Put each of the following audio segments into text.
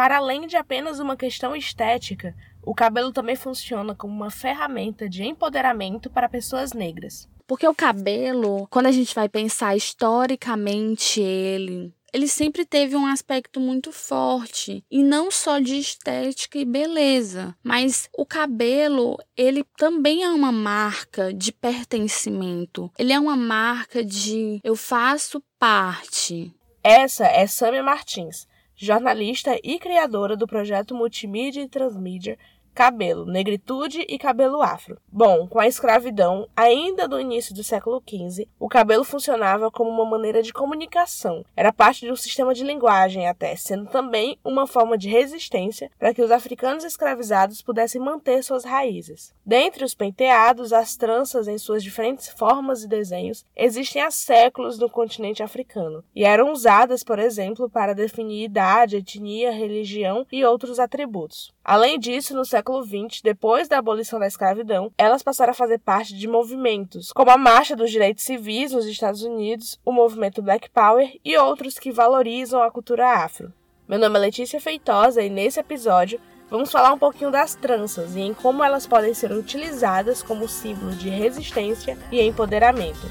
para além de apenas uma questão estética, o cabelo também funciona como uma ferramenta de empoderamento para pessoas negras. Porque o cabelo, quando a gente vai pensar historicamente ele, ele sempre teve um aspecto muito forte e não só de estética e beleza, mas o cabelo, ele também é uma marca de pertencimento. Ele é uma marca de eu faço parte. Essa é Samia Martins, jornalista e criadora do projeto Multimídia e Transmídia cabelo, negritude e cabelo afro. Bom, com a escravidão, ainda do início do século XV, o cabelo funcionava como uma maneira de comunicação. Era parte de um sistema de linguagem até, sendo também uma forma de resistência para que os africanos escravizados pudessem manter suas raízes. Dentre os penteados, as tranças em suas diferentes formas e desenhos existem há séculos no continente africano e eram usadas, por exemplo, para definir idade, etnia, religião e outros atributos. Além disso, no século XX, depois da abolição da escravidão, elas passaram a fazer parte de movimentos, como a Marcha dos Direitos Civis nos Estados Unidos, o movimento Black Power e outros que valorizam a cultura afro. Meu nome é Letícia Feitosa e nesse episódio vamos falar um pouquinho das tranças e em como elas podem ser utilizadas como símbolo de resistência e empoderamento.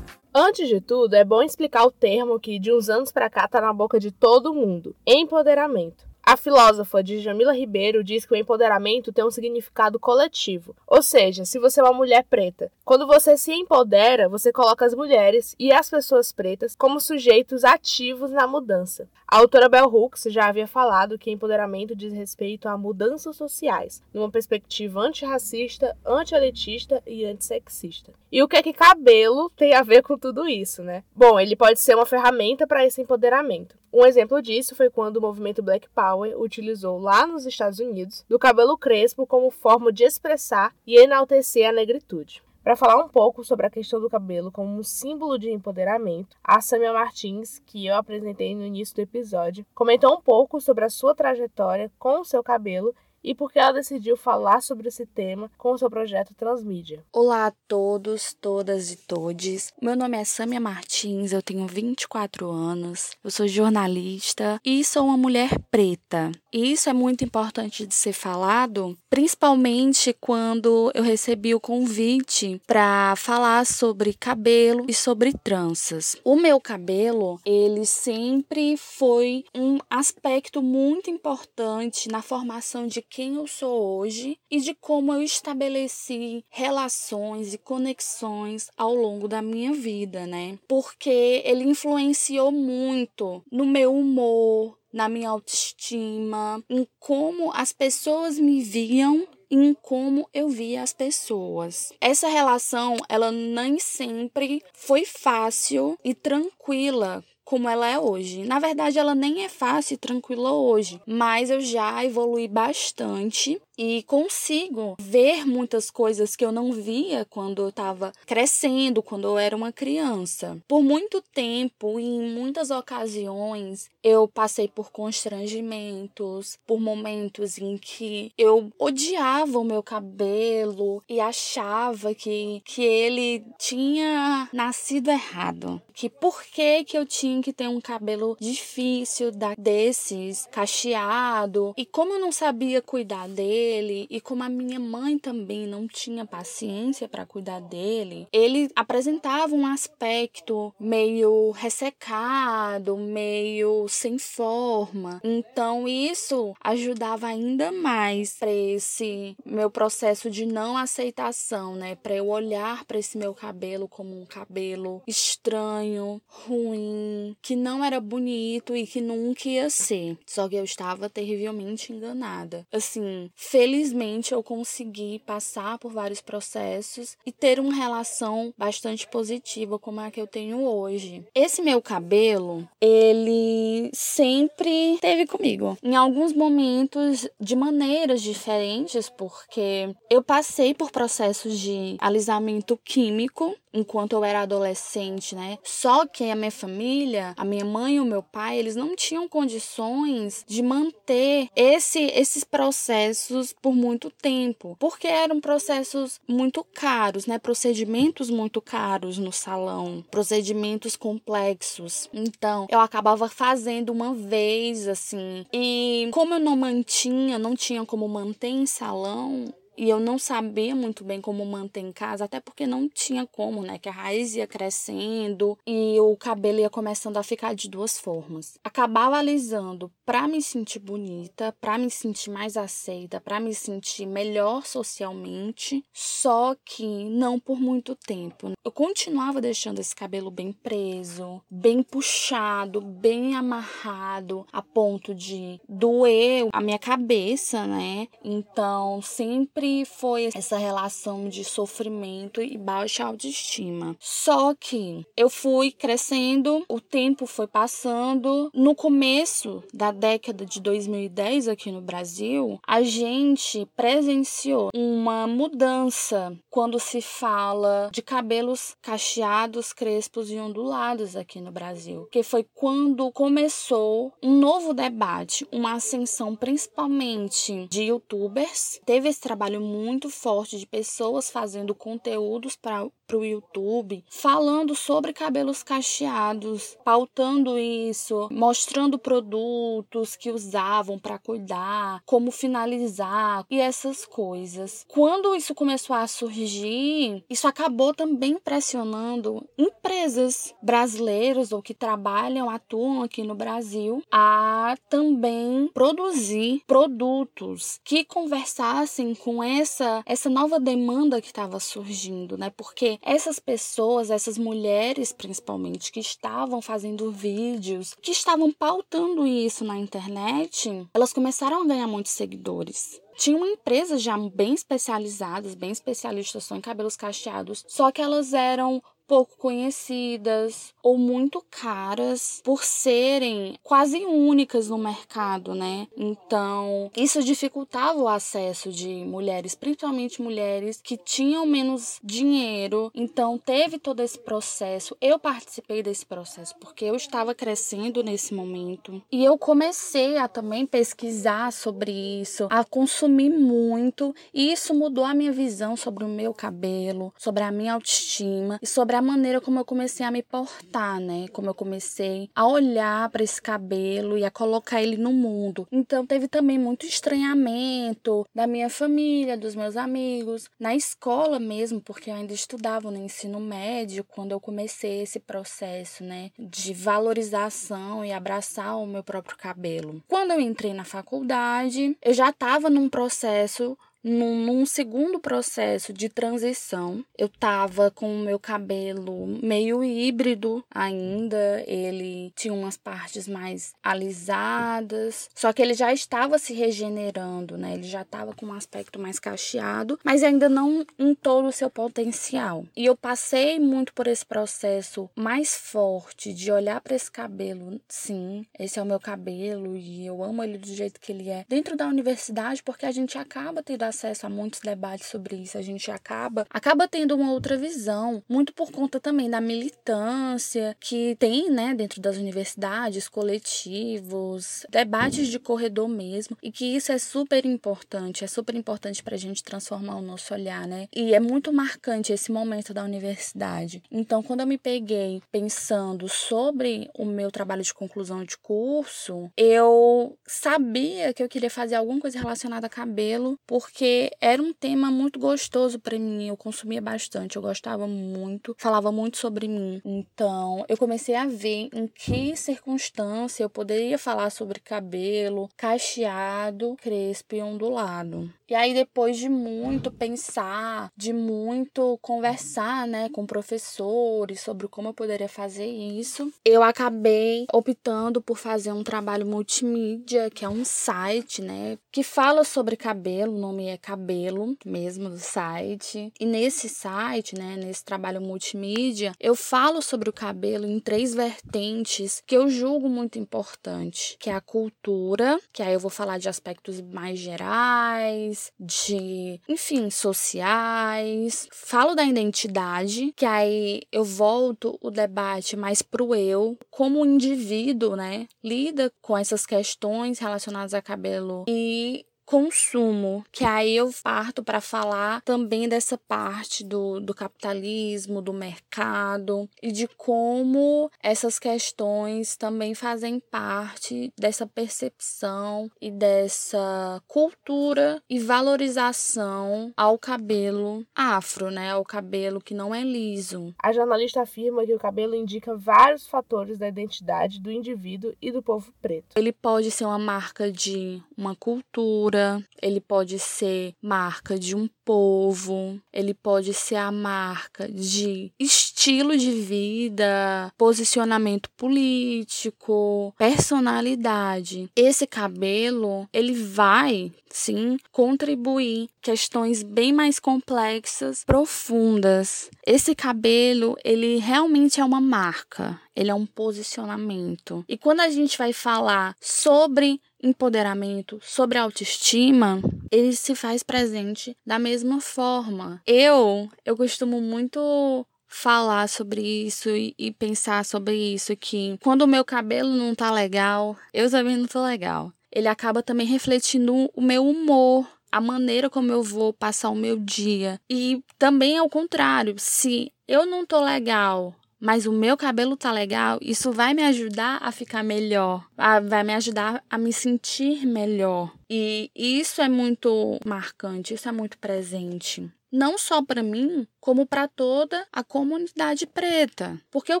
Antes de tudo, é bom explicar o termo que de uns anos para cá tá na boca de todo mundo: empoderamento. A filósofa Djamila Ribeiro diz que o empoderamento tem um significado coletivo. Ou seja, se você é uma mulher preta, quando você se empodera, você coloca as mulheres e as pessoas pretas como sujeitos ativos na mudança. A autora Bell Hooks já havia falado que empoderamento diz respeito a mudanças sociais, numa perspectiva antirracista, anti-elitista e antissexista. E o que é que cabelo tem a ver com tudo isso, né? Bom, ele pode ser uma ferramenta para esse empoderamento. Um exemplo disso foi quando o movimento Black Power utilizou lá nos Estados Unidos do cabelo crespo como forma de expressar e enaltecer a negritude. Para falar um pouco sobre a questão do cabelo como um símbolo de empoderamento, a Samia Martins, que eu apresentei no início do episódio, comentou um pouco sobre a sua trajetória com o seu cabelo e por que ela decidiu falar sobre esse tema com o seu projeto Transmídia. Olá a todos, todas e todes. Meu nome é Samia Martins, eu tenho 24 anos, eu sou jornalista e sou uma mulher preta. E isso é muito importante de ser falado, principalmente quando eu recebi o convite para falar sobre cabelo e sobre tranças. O meu cabelo, ele sempre foi um aspecto muito importante na formação de quem eu sou hoje e de como eu estabeleci relações e conexões ao longo da minha vida, né? Porque ele influenciou muito no meu humor, na minha autoestima, em como as pessoas me viam em como eu via as pessoas. Essa relação, ela nem sempre foi fácil e tranquila como ela é hoje. Na verdade, ela nem é fácil e tranquila hoje, mas eu já evolui bastante e consigo ver muitas coisas que eu não via quando eu estava crescendo, quando eu era uma criança. Por muito tempo e em muitas ocasiões eu passei por constrangimentos, por momentos em que eu odiava o meu cabelo e achava que, que ele tinha nascido errado. Que por que, que eu tinha que ter um cabelo difícil da, desses, cacheado, e como eu não sabia cuidar dele dele e como a minha mãe também não tinha paciência para cuidar dele, ele apresentava um aspecto meio ressecado, meio sem forma. Então isso ajudava ainda mais para esse meu processo de não aceitação, né? Para eu olhar para esse meu cabelo como um cabelo estranho, ruim, que não era bonito e que nunca ia ser. Só que eu estava terrivelmente enganada. Assim, felizmente eu consegui passar por vários processos e ter uma relação bastante positiva como a que eu tenho hoje. Esse meu cabelo, ele sempre teve comigo. Em alguns momentos de maneiras diferentes, porque eu passei por processos de alisamento químico enquanto eu era adolescente, né? Só que a minha família, a minha mãe e o meu pai, eles não tinham condições de manter esse, esses processos cabelos por muito tempo, porque eram processos muito caros, né? Procedimentos muito caros no salão, procedimentos complexos. Então, eu acabava fazendo uma vez assim. E como eu não mantinha, não tinha como manter em salão, e eu não sabia muito bem como manter em casa, até porque não tinha como, né? Que a raiz ia crescendo e o cabelo ia começando a ficar de duas formas. Acabava alisando para me sentir bonita, para me sentir mais aceita, para me sentir melhor socialmente, só que não por muito tempo. Eu continuava deixando esse cabelo bem preso, bem puxado, bem amarrado, a ponto de doer a minha cabeça, né? Então, sempre sempre foi essa relação de sofrimento e baixa autoestima. Só que eu fui crescendo, o tempo foi passando. No começo da década de 2010 aqui no Brasil, a gente presenciou uma mudança quando se fala de cabelos cacheados, crespos e ondulados aqui no Brasil, que foi quando começou um novo debate, uma ascensão principalmente de youtubers. Teve esse trabalho trabalho muito forte de pessoas fazendo conteúdos para o YouTube, falando sobre cabelos cacheados, pautando isso, mostrando produtos que usavam para cuidar, como finalizar e essas coisas. Quando isso começou a surgir, isso acabou também pressionando empresas brasileiras ou que trabalham, atuam aqui no Brasil, a também produzir produtos que conversassem com essa essa nova demanda que estava surgindo, né? Porque essas pessoas, essas mulheres principalmente que estavam fazendo vídeos, que estavam pautando isso na internet, elas começaram a ganhar muitos seguidores. Tinham empresas já bem especializadas, bem especialistas só em cabelos cacheados, só que elas eram pouco conhecidas ou muito caras por serem quase únicas no mercado, né? Então, isso dificultava o acesso de mulheres, principalmente mulheres que tinham menos dinheiro. Então, teve todo esse processo. Eu participei desse processo porque eu estava crescendo nesse momento e eu comecei a também pesquisar sobre isso, a consumir muito, e isso mudou a minha visão sobre o meu cabelo, sobre a minha autoestima e sobre a maneira como eu comecei a me portar, né? Como eu comecei a olhar para esse cabelo e a colocar ele no mundo. Então teve também muito estranhamento da minha família, dos meus amigos, na escola mesmo, porque eu ainda estudava no ensino médio quando eu comecei esse processo, né, de valorização e abraçar o meu próprio cabelo. Quando eu entrei na faculdade, eu já estava num processo num, num, segundo processo de transição, eu tava com o meu cabelo meio híbrido ainda, ele tinha umas partes mais alisadas, só que ele já estava se regenerando, né? Ele já estava com um aspecto mais cacheado, mas ainda não em todo o seu potencial. E eu passei muito por esse processo mais forte de olhar para esse cabelo, sim, esse é o meu cabelo e eu amo ele do jeito que ele é, dentro da universidade, porque a gente acaba tendo acesso a muitos debates sobre isso, a gente acaba acaba tendo uma outra visão, muito por conta também da militância que tem, né, dentro das universidades, coletivos, debates de corredor mesmo, e que isso é super importante, é super importante para a gente transformar o nosso olhar, né? E é muito marcante esse momento da universidade. Então, quando eu me peguei pensando sobre o meu trabalho de conclusão de curso, eu sabia que eu queria fazer alguma coisa relacionada a cabelo, porque porque era um tema muito gostoso para mim, eu consumia bastante, eu gostava muito, falava muito sobre mim. Então, eu comecei a ver em que circunstância eu poderia falar sobre cabelo cacheado, crespo e ondulado. E aí, depois de muito pensar, de muito conversar né, com professores sobre como eu poderia fazer isso, eu acabei optando por fazer um trabalho multimídia, que é um site, né, que fala sobre cabelo, nome é Cabelo, mesmo do site. E nesse site, né, nesse trabalho multimídia, eu falo sobre o cabelo em três vertentes que eu julgo muito importante, que é a cultura, que aí eu vou falar de aspectos mais gerais, de, enfim, sociais. Falo da identidade, que aí eu volto o debate mais pro eu, como o indivíduo, né, lida com essas questões relacionadas a cabelo e consumo, que aí eu parto para falar também dessa parte do, do capitalismo, do mercado e de como essas questões também fazem parte dessa percepção e dessa cultura e valorização ao cabelo afro, né? Ao cabelo que não é liso. A jornalista afirma que o cabelo indica vários fatores da identidade do indivíduo e do povo preto. Ele pode ser uma marca de uma cultura, ele pode ser marca de um povo, ele pode ser a marca de estilo de vida, posicionamento político, personalidade. Esse cabelo, ele vai sim contribuir questões bem mais complexas, profundas. Esse cabelo, ele realmente é uma marca, ele é um posicionamento. E quando a gente vai falar sobre empoderamento, sobre autoestima, ele se faz presente da mesma forma. Eu, eu costumo muito falar sobre isso e, e, pensar sobre isso que quando o meu cabelo não tá legal, eu também não tô legal. Ele acaba também refletindo o meu humor, a maneira como eu vou passar o meu dia. E também ao contrário, se eu não tô legal, mas o meu cabelo tá legal, isso vai me ajudar a ficar melhor, vai me ajudar a me sentir melhor. E isso é muito marcante, isso é muito presente não só para mim, como para toda a comunidade preta. Porque o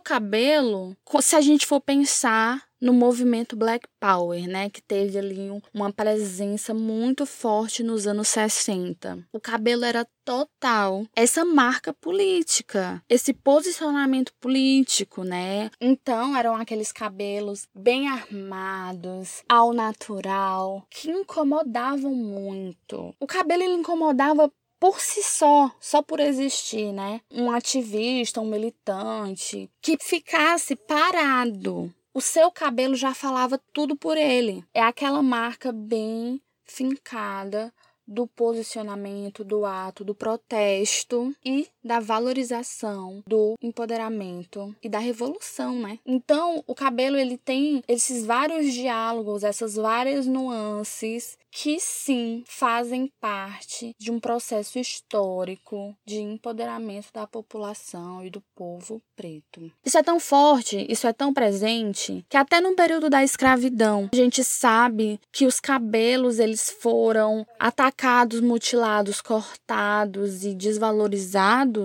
cabelo, se a gente for pensar no movimento Black Power, né, que teve ali uma presença muito forte nos anos 60. O cabelo era total essa marca política, esse posicionamento político, né? Então eram aqueles cabelos bem armados, ao natural, que incomodavam muito. O cabelo ele incomodava por si só, só por existir, né? Um ativista, um militante que ficasse parado. O seu cabelo já falava tudo por ele. É aquela marca bem fincada do posicionamento, do ato, do protesto e da valorização, do empoderamento e da revolução, né? Então, o cabelo ele tem esses vários diálogos, essas várias nuances que sim fazem parte de um processo histórico de empoderamento da população e do povo preto. Isso é tão forte, isso é tão presente, que até no período da escravidão, a gente sabe que os cabelos eles foram atacados, mutilados, cortados e desvalorizados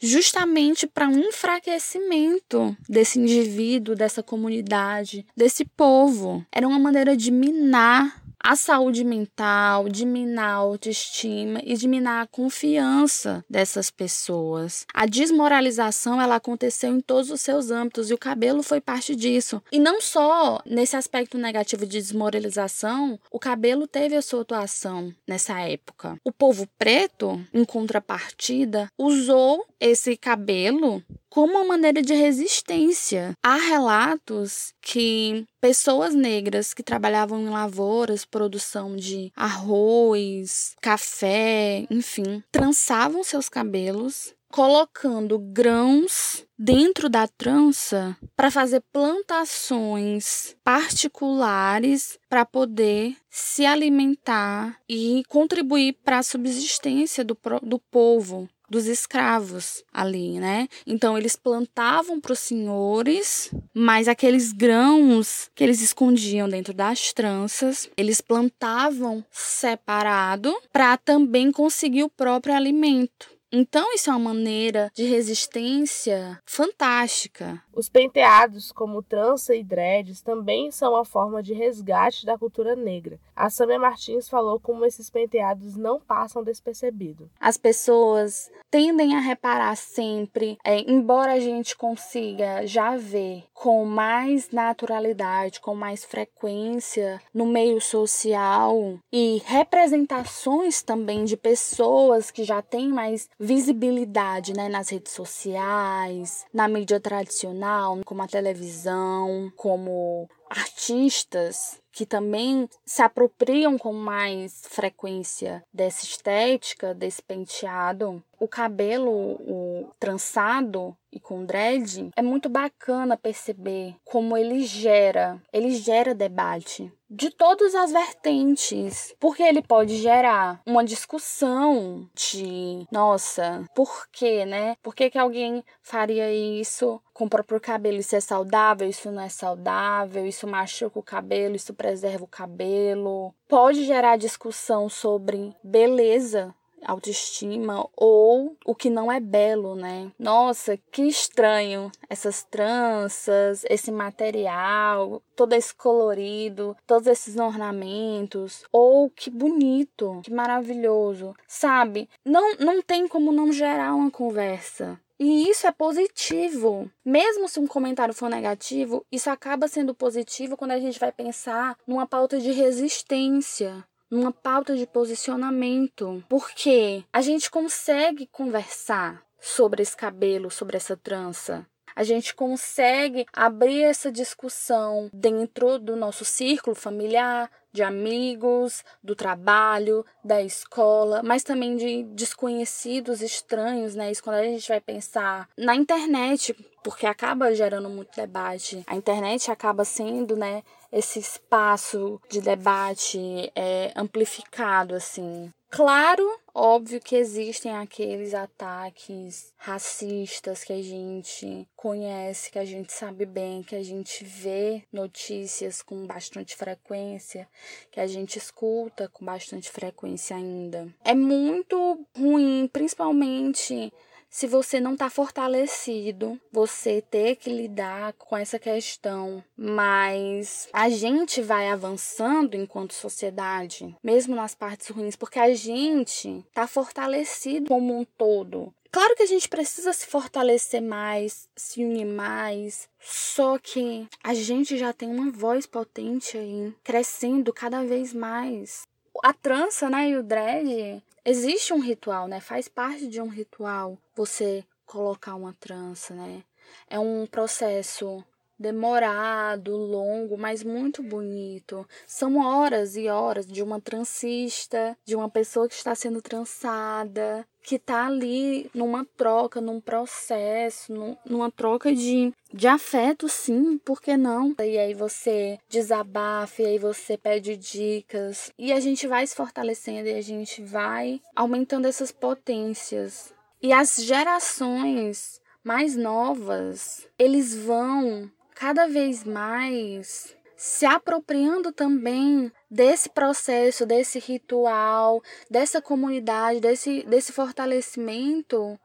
justamente para um enfraquecimento desse indivíduo, dessa comunidade, desse povo. Era uma maneira de minar a saúde mental, de minar a autoestima e de minar a confiança dessas pessoas. A desmoralização ela aconteceu em todos os seus âmbitos e o cabelo foi parte disso. E não só nesse aspecto negativo de desmoralização, o cabelo teve a sua atuação nessa época. O povo preto, em contrapartida, usou esse cabelo como uma maneira de resistência. Há relatos que pessoas negras que trabalhavam em lavouras, produção de arroz, café, enfim, trançavam seus cabelos colocando grãos dentro da trança para fazer plantações particulares para poder se alimentar e contribuir para a subsistência do, do povo dos escravos ali, né? Então eles plantavam para os senhores, mas aqueles grãos que eles escondiam dentro das tranças, eles plantavam separado para também conseguir o próprio alimento. Então, isso é uma maneira de resistência fantástica. Os penteados, como trança e dreads, também são uma forma de resgate da cultura negra. A Samia Martins falou como esses penteados não passam despercebido. As pessoas tendem a reparar sempre, é, embora a gente consiga já ver com mais naturalidade, com mais frequência no meio social e representações também de pessoas que já têm mais visibilidade né, nas redes sociais, na mídia tradicional, como a televisão, como artistas que também se apropriam com mais frequência dessa estética, desse penteado. O cabelo o trançado e com dread, é muito bacana perceber como ele gera, ele gera debate de todas as vertentes, porque ele pode gerar uma discussão de, nossa, por quê, né? Por que, que alguém faria isso com o próprio cabelo? Isso é saudável, isso não é saudável, isso machuca o cabelo, isso preserva o cabelo. Pode gerar discussão sobre beleza, autoestima ou o que não é belo, né? Nossa, que estranho essas tranças, esse material, todo esse colorido, todos esses ornamentos, ou que bonito, que maravilhoso, sabe? Não não tem como não gerar uma conversa. E isso é positivo. Mesmo se um comentário for negativo, isso acaba sendo positivo quando a gente vai pensar numa pauta de resistência numa pauta de posicionamento, porque a gente consegue conversar sobre esse cabelo, sobre essa trança. A gente consegue abrir essa discussão dentro do nosso círculo familiar, de amigos, do trabalho, da escola, mas também de desconhecidos estranhos, né? Isso quando a gente vai pensar na internet, porque acaba gerando muito debate. A internet acaba sendo, né, esse espaço de debate é, amplificado, assim. Claro, óbvio que existem aqueles ataques racistas que a gente conhece, que a gente sabe bem, que a gente vê notícias com bastante frequência, que a gente escuta com bastante frequência ainda. É muito ruim, principalmente se você não está fortalecido, você ter que lidar com essa questão. Mas a gente vai avançando enquanto sociedade, mesmo nas partes ruins, porque a gente está fortalecido como um todo. Claro que a gente precisa se fortalecer mais, se unir mais, só que a gente já tem uma voz potente aí, crescendo cada vez mais. A trança, né, e o dread existe um ritual, né? Faz parte de um ritual você colocar uma trança, né? É um processo demorado, longo, mas muito bonito. São horas e horas de uma transista, de uma pessoa que está sendo trançada, que está ali numa troca, num processo, num, numa troca de, de afeto, sim, por que não? E aí você desabafa, e aí você pede dicas, e a gente vai se fortalecendo e a gente vai aumentando essas potências. E as gerações mais novas, eles vão cada vez mais se apropriando também desse processo, desse ritual, dessa comunidade, desse, desse fortalecimento,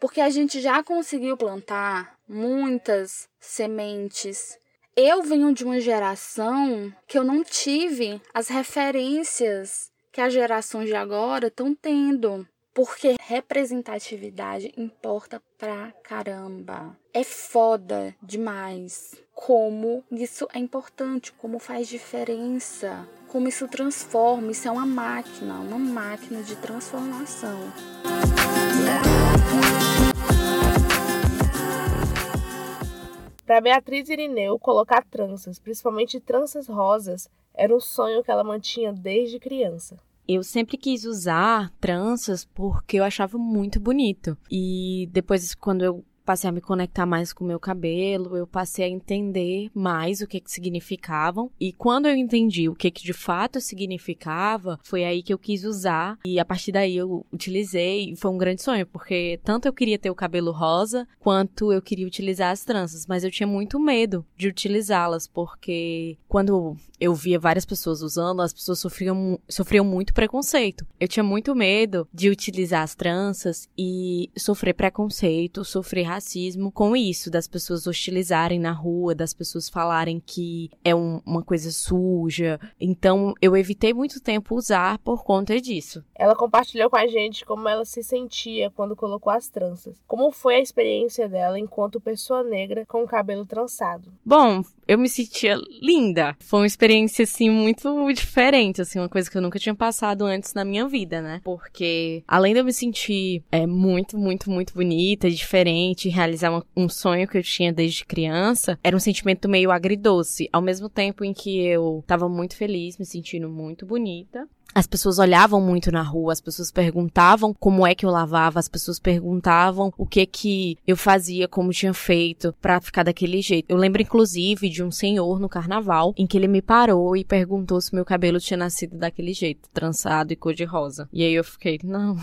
porque a gente já conseguiu plantar muitas sementes. Eu venho de uma geração que eu não tive as referências que as gerações de agora estão tendo. Porque representatividade importa pra caramba. É foda demais como isso é importante, como faz diferença, como isso transforma. Isso é uma máquina, uma máquina de transformação. Para Beatriz Irineu, colocar tranças, principalmente tranças rosas, era um sonho que ela mantinha desde criança eu sempre quis usar tranças porque eu achava muito bonito. E depois, quando eu passei a me conectar mais com o meu cabelo, eu passei a entender mais o que que significavam. E quando eu entendi o que que de fato significava, foi aí que eu quis usar. E a partir daí eu utilizei foi um grande sonho, porque tanto eu queria ter o cabelo rosa, quanto eu queria utilizar as tranças, mas eu tinha muito medo de utilizá-las, porque quando eu via várias pessoas usando, as pessoas sofriam, sofriam muito preconceito. Eu tinha muito medo de utilizar as tranças e sofrer preconceito, sofrer racismo com isso, das pessoas hostilizarem na rua, das pessoas falarem que é um, uma coisa suja. Então, eu evitei muito tempo usar por conta disso. Ela compartilhou com a gente como ela se sentia quando colocou as tranças. Como foi a experiência dela enquanto pessoa negra com o cabelo trançado? Bom, eu me sentia linda. Foi uma experiência, assim, muito diferente, assim, uma coisa que eu nunca tinha passado antes na minha vida, né? Porque, além de eu me sentir é, muito, muito, muito bonita, diferente, de realizar um, um sonho que eu tinha desde criança, era um sentimento meio agridoce. Ao mesmo tempo em que eu tava muito feliz, me sentindo muito bonita, as pessoas olhavam muito na rua, as pessoas perguntavam como é que eu lavava, as pessoas perguntavam o que que eu fazia, como tinha feito para ficar daquele jeito. Eu lembro inclusive de um senhor no carnaval em que ele me parou e perguntou se meu cabelo tinha nascido daquele jeito, trançado e cor de rosa. E aí eu fiquei, não,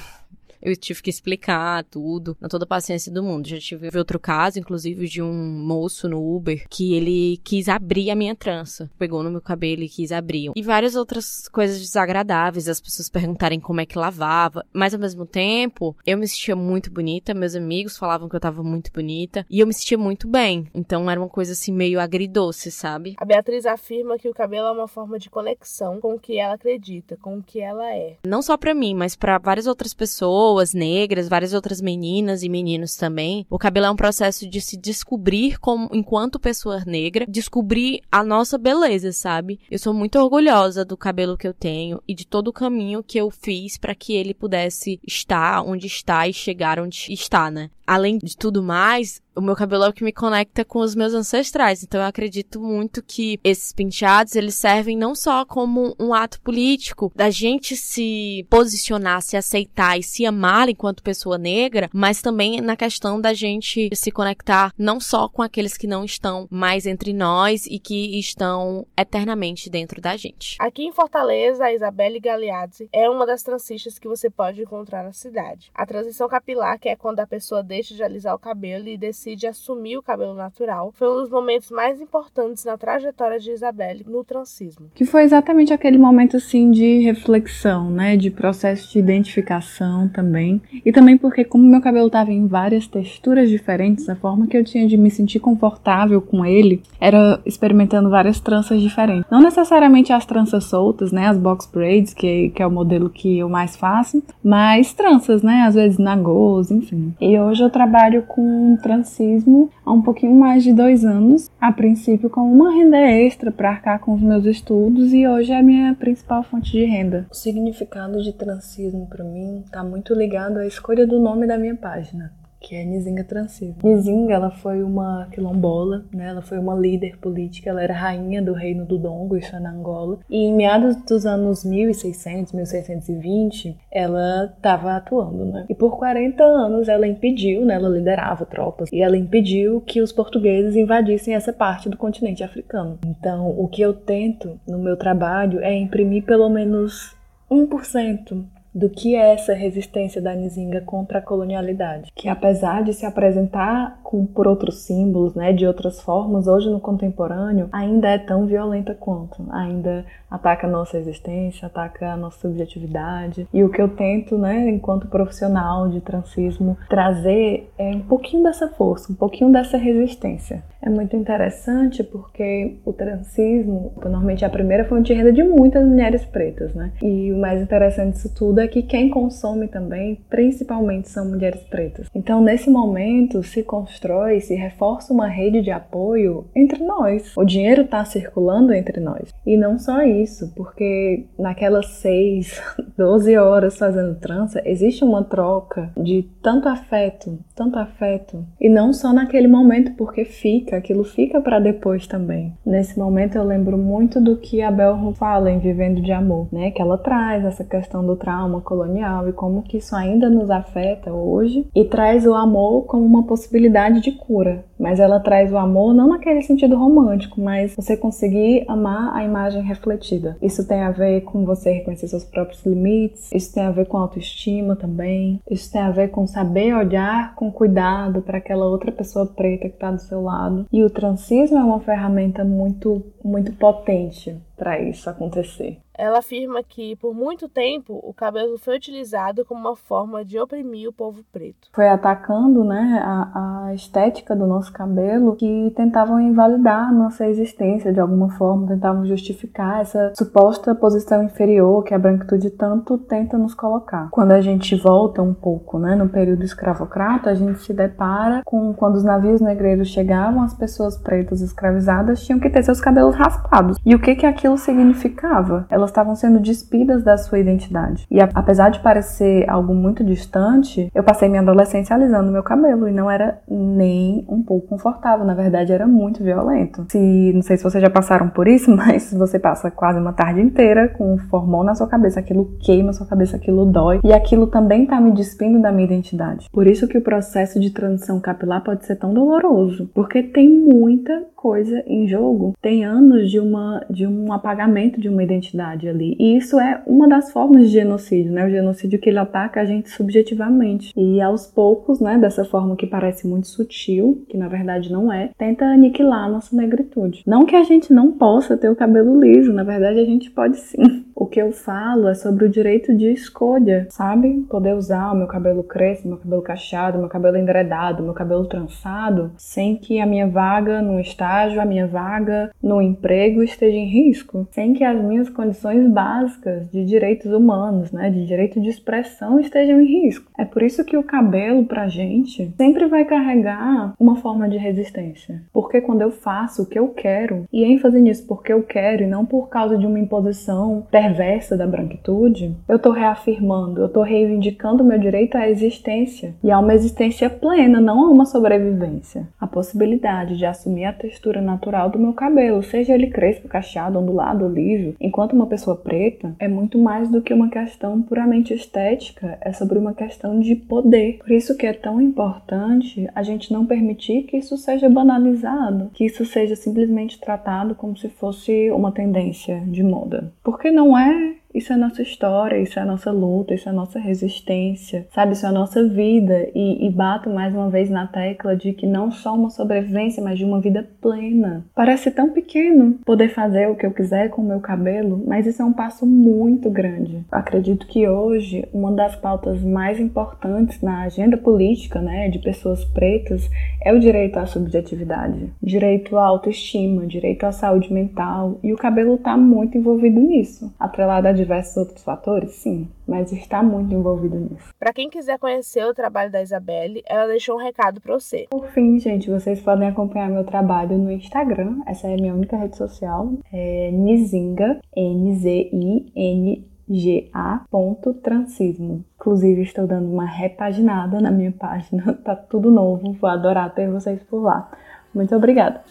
eu tive que explicar tudo, na toda a paciência do mundo. Já tive outro caso, inclusive, de um moço no Uber que ele quis abrir a minha trança. Pegou no meu cabelo e quis abrir. E várias outras coisas desagradáveis, as pessoas perguntarem como é que lavava. Mas ao mesmo tempo, eu me sentia muito bonita, meus amigos falavam que eu tava muito bonita e eu me sentia muito bem. Então era uma coisa assim meio agridoce, sabe? A Beatriz afirma que o cabelo é uma forma de conexão com o que ela acredita, com o que ela é. Não só para mim, mas para várias outras pessoas pessoas negras, várias outras meninas e meninos também. O cabelo é um processo de se descobrir como enquanto pessoa negra, descobrir a nossa beleza, sabe? Eu sou muito orgulhosa do cabelo que eu tenho e de todo o caminho que eu fiz para que ele pudesse estar onde está e chegar onde está, né? Além de tudo mais, o meu cabelo é o que me conecta com os meus ancestrais. Então eu acredito muito que esses penteados, eles servem não só como um ato político da gente se posicionar, se aceitar e se amar enquanto pessoa negra, mas também na questão da gente se conectar não só com aqueles que não estão mais entre nós e que estão eternamente dentro da gente. Aqui em Fortaleza, a Isabelle Galeazzi é uma das transistas que você pode encontrar na cidade. A transição capilar, que é quando a pessoa deixa de alisar o cabelo e decide assumir o cabelo natural foi um dos momentos mais importantes na trajetória de Isabelle no transismo. Que foi exatamente aquele momento assim de reflexão, né, de processo de identificação também. E também porque como meu cabelo estava em várias texturas diferentes, a forma que eu tinha de me sentir confortável com ele era experimentando várias tranças diferentes. Não necessariamente as tranças soltas, né, as box braids, que, que é o modelo que eu mais faço, mas tranças, né, às vezes nagôs, enfim. E hoje eu trabalho com trans racismo há um pouquinho mais de dois anos, a princípio como uma renda extra para arcar com os meus estudos e hoje é a minha principal fonte de renda. O significado de transismo para mim está muito ligado à escolha do nome da minha página que é Nizinga Transiva. Nizinga, ela foi uma quilombola, né? Ela foi uma líder política, ela era rainha do reino do Dongo, isso é na Angola. E em meados dos anos 1600, 1620, ela estava atuando, né? E por 40 anos ela impediu, né? Ela liderava tropas e ela impediu que os portugueses invadissem essa parte do continente africano. Então, o que eu tento no meu trabalho é imprimir pelo menos 1% do que é essa resistência da Nzinga contra a colonialidade, que apesar de se apresentar com, por outros símbolos, né, de outras formas, hoje no contemporâneo, ainda é tão violenta quanto, ainda ataca a nossa existência, ataca a nossa subjetividade. E o que eu tento, né, enquanto profissional de transismo, trazer é um pouquinho dessa força, um pouquinho dessa resistência. É muito interessante porque o transismo, normalmente é a primeira fonte de renda de muitas mulheres pretas, né? E o mais interessante disso tudo é que quem consome também, principalmente, são mulheres pretas. Então, nesse momento, se constrói, se reforça uma rede de apoio entre nós. O dinheiro está circulando entre nós. E não só isso, porque naquelas 6, 12 horas fazendo trança, existe uma troca de tanto afeto, tanto afeto. E não só naquele momento, porque fica, aquilo fica para depois também. Nesse momento eu lembro muito do que a Bell fala em Vivendo de Amor, né? Que ela traz essa questão do trauma colonial e como que isso ainda nos afeta hoje e traz o amor como uma possibilidade de cura. Mas ela traz o amor não naquele sentido romântico, mas você conseguir amar a imagem refletida isso tem a ver com você reconhecer seus próprios limites, isso tem a ver com autoestima também, isso tem a ver com saber olhar com cuidado para aquela outra pessoa preta que está do seu lado. E o transismo é uma ferramenta muito, muito potente para isso acontecer. Ela afirma que, por muito tempo, o cabelo foi utilizado como uma forma de oprimir o povo preto. Foi atacando né, a, a estética do nosso cabelo que tentavam invalidar nossa existência de alguma forma, tentavam justificar essa suposta posição inferior que a branquitude tanto tenta nos colocar. Quando a gente volta um pouco né, no período escravocrata, a gente se depara com quando os navios negreiros chegavam, as pessoas pretas escravizadas tinham que ter seus cabelos raspados. E o que, que aquilo significava? Elas estavam sendo despidas da sua identidade. E apesar de parecer algo muito distante, eu passei minha adolescência alisando meu cabelo e não era nem um pouco confortável, na verdade era muito violento. Se não sei se vocês já passaram por isso, mas você passa quase uma tarde inteira com um formol na sua cabeça, aquilo queima a sua cabeça, aquilo dói e aquilo também tá me despindo da minha identidade. Por isso que o processo de transição capilar pode ser tão doloroso, porque tem muita coisa em jogo. Tem anos de uma de um apagamento de uma identidade ali. E isso é uma das formas de genocídio, né? O genocídio que ele ataca a gente subjetivamente. E aos poucos, né, dessa forma que parece muito sutil, que na verdade não é, tenta aniquilar a nossa negritude. Não que a gente não possa ter o cabelo liso, na verdade a gente pode sim. O que eu falo é sobre o direito de escolha, sabe? Poder usar o meu cabelo crespo, meu cabelo cacheado, meu cabelo enredado, meu cabelo trançado, sem que a minha vaga no estágio, a minha vaga no emprego esteja em risco, sem que as minhas condições básicas de direitos humanos, né, de direito de expressão estejam em risco. É por isso que o cabelo pra gente sempre vai carregar uma forma de resistência. Porque quando eu faço o que eu quero, e ênfase nisso porque eu quero e não por causa de uma imposição perversa da branquitude, eu tô reafirmando, eu tô reivindicando o meu direito à existência e a uma existência plena, não a uma sobrevivência. A possibilidade de assumir a textura natural do meu cabelo, seja ele crespo, cacheado, ondulado, liso, enquanto uma pessoa preta é muito mais do que uma questão puramente estética, é sobre uma questão de poder. Por isso que é tão importante a gente não permitir que isso seja banalizado, que isso seja simplesmente tratado como se fosse uma tendência de moda. Porque não é isso é nossa história, isso é a nossa luta, isso é a nossa resistência, sabe? Isso é a nossa vida. E, e bato mais uma vez na tecla de que não só uma sobrevivência, mas de uma vida plena. Parece tão pequeno poder fazer o que eu quiser com o meu cabelo, mas isso é um passo muito grande. Eu acredito que hoje uma das pautas mais importantes na agenda política, né, de pessoas pretas, é o direito à subjetividade, direito à autoestima, direito à saúde mental. E o cabelo está muito envolvido nisso, atrelado a diversos outros fatores? Sim, mas está muito envolvido nisso. Para quem quiser conhecer o trabalho da Isabelle, ela deixou um recado para você. Por fim, gente, vocês podem acompanhar meu trabalho no Instagram, essa é a minha única rede social, é Nizinga, N-Z-I-N ga.transismo. Inclusive, estou dando uma repaginada na minha página, tá tudo novo, vou adorar ter vocês por lá. Muito obrigada!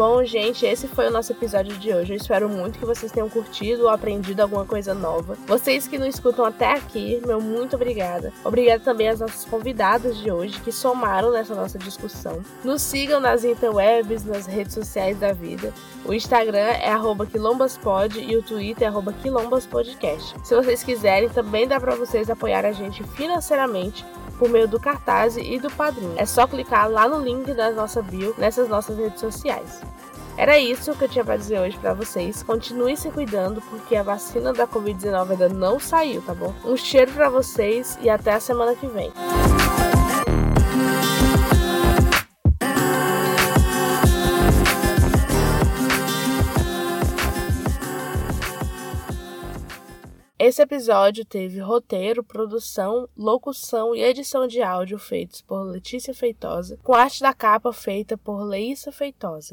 Bom, gente, esse foi o nosso episódio de hoje. Eu espero muito que vocês tenham curtido ou aprendido alguma coisa nova. Vocês que nos escutam até aqui, meu muito obrigada. Obrigada também às nossas convidadas de hoje que somaram nessa nossa discussão. Nos sigam nas interwebs, nas redes sociais da vida. O Instagram é quilombaspod e o Twitter é quilombaspodcast. Se vocês quiserem, também dá para vocês apoiar a gente financeiramente por meio do cartaz e do padrinho. É só clicar lá no link da nossa bio nessas nossas redes sociais. Era isso que eu tinha para dizer hoje para vocês. Continue se cuidando porque a vacina da Covid-19 ainda não saiu, tá bom? Um cheiro para vocês e até a semana que vem. Esse episódio teve roteiro, produção, locução e edição de áudio feitos por Letícia Feitosa, com arte da capa feita por Leísa Feitosa.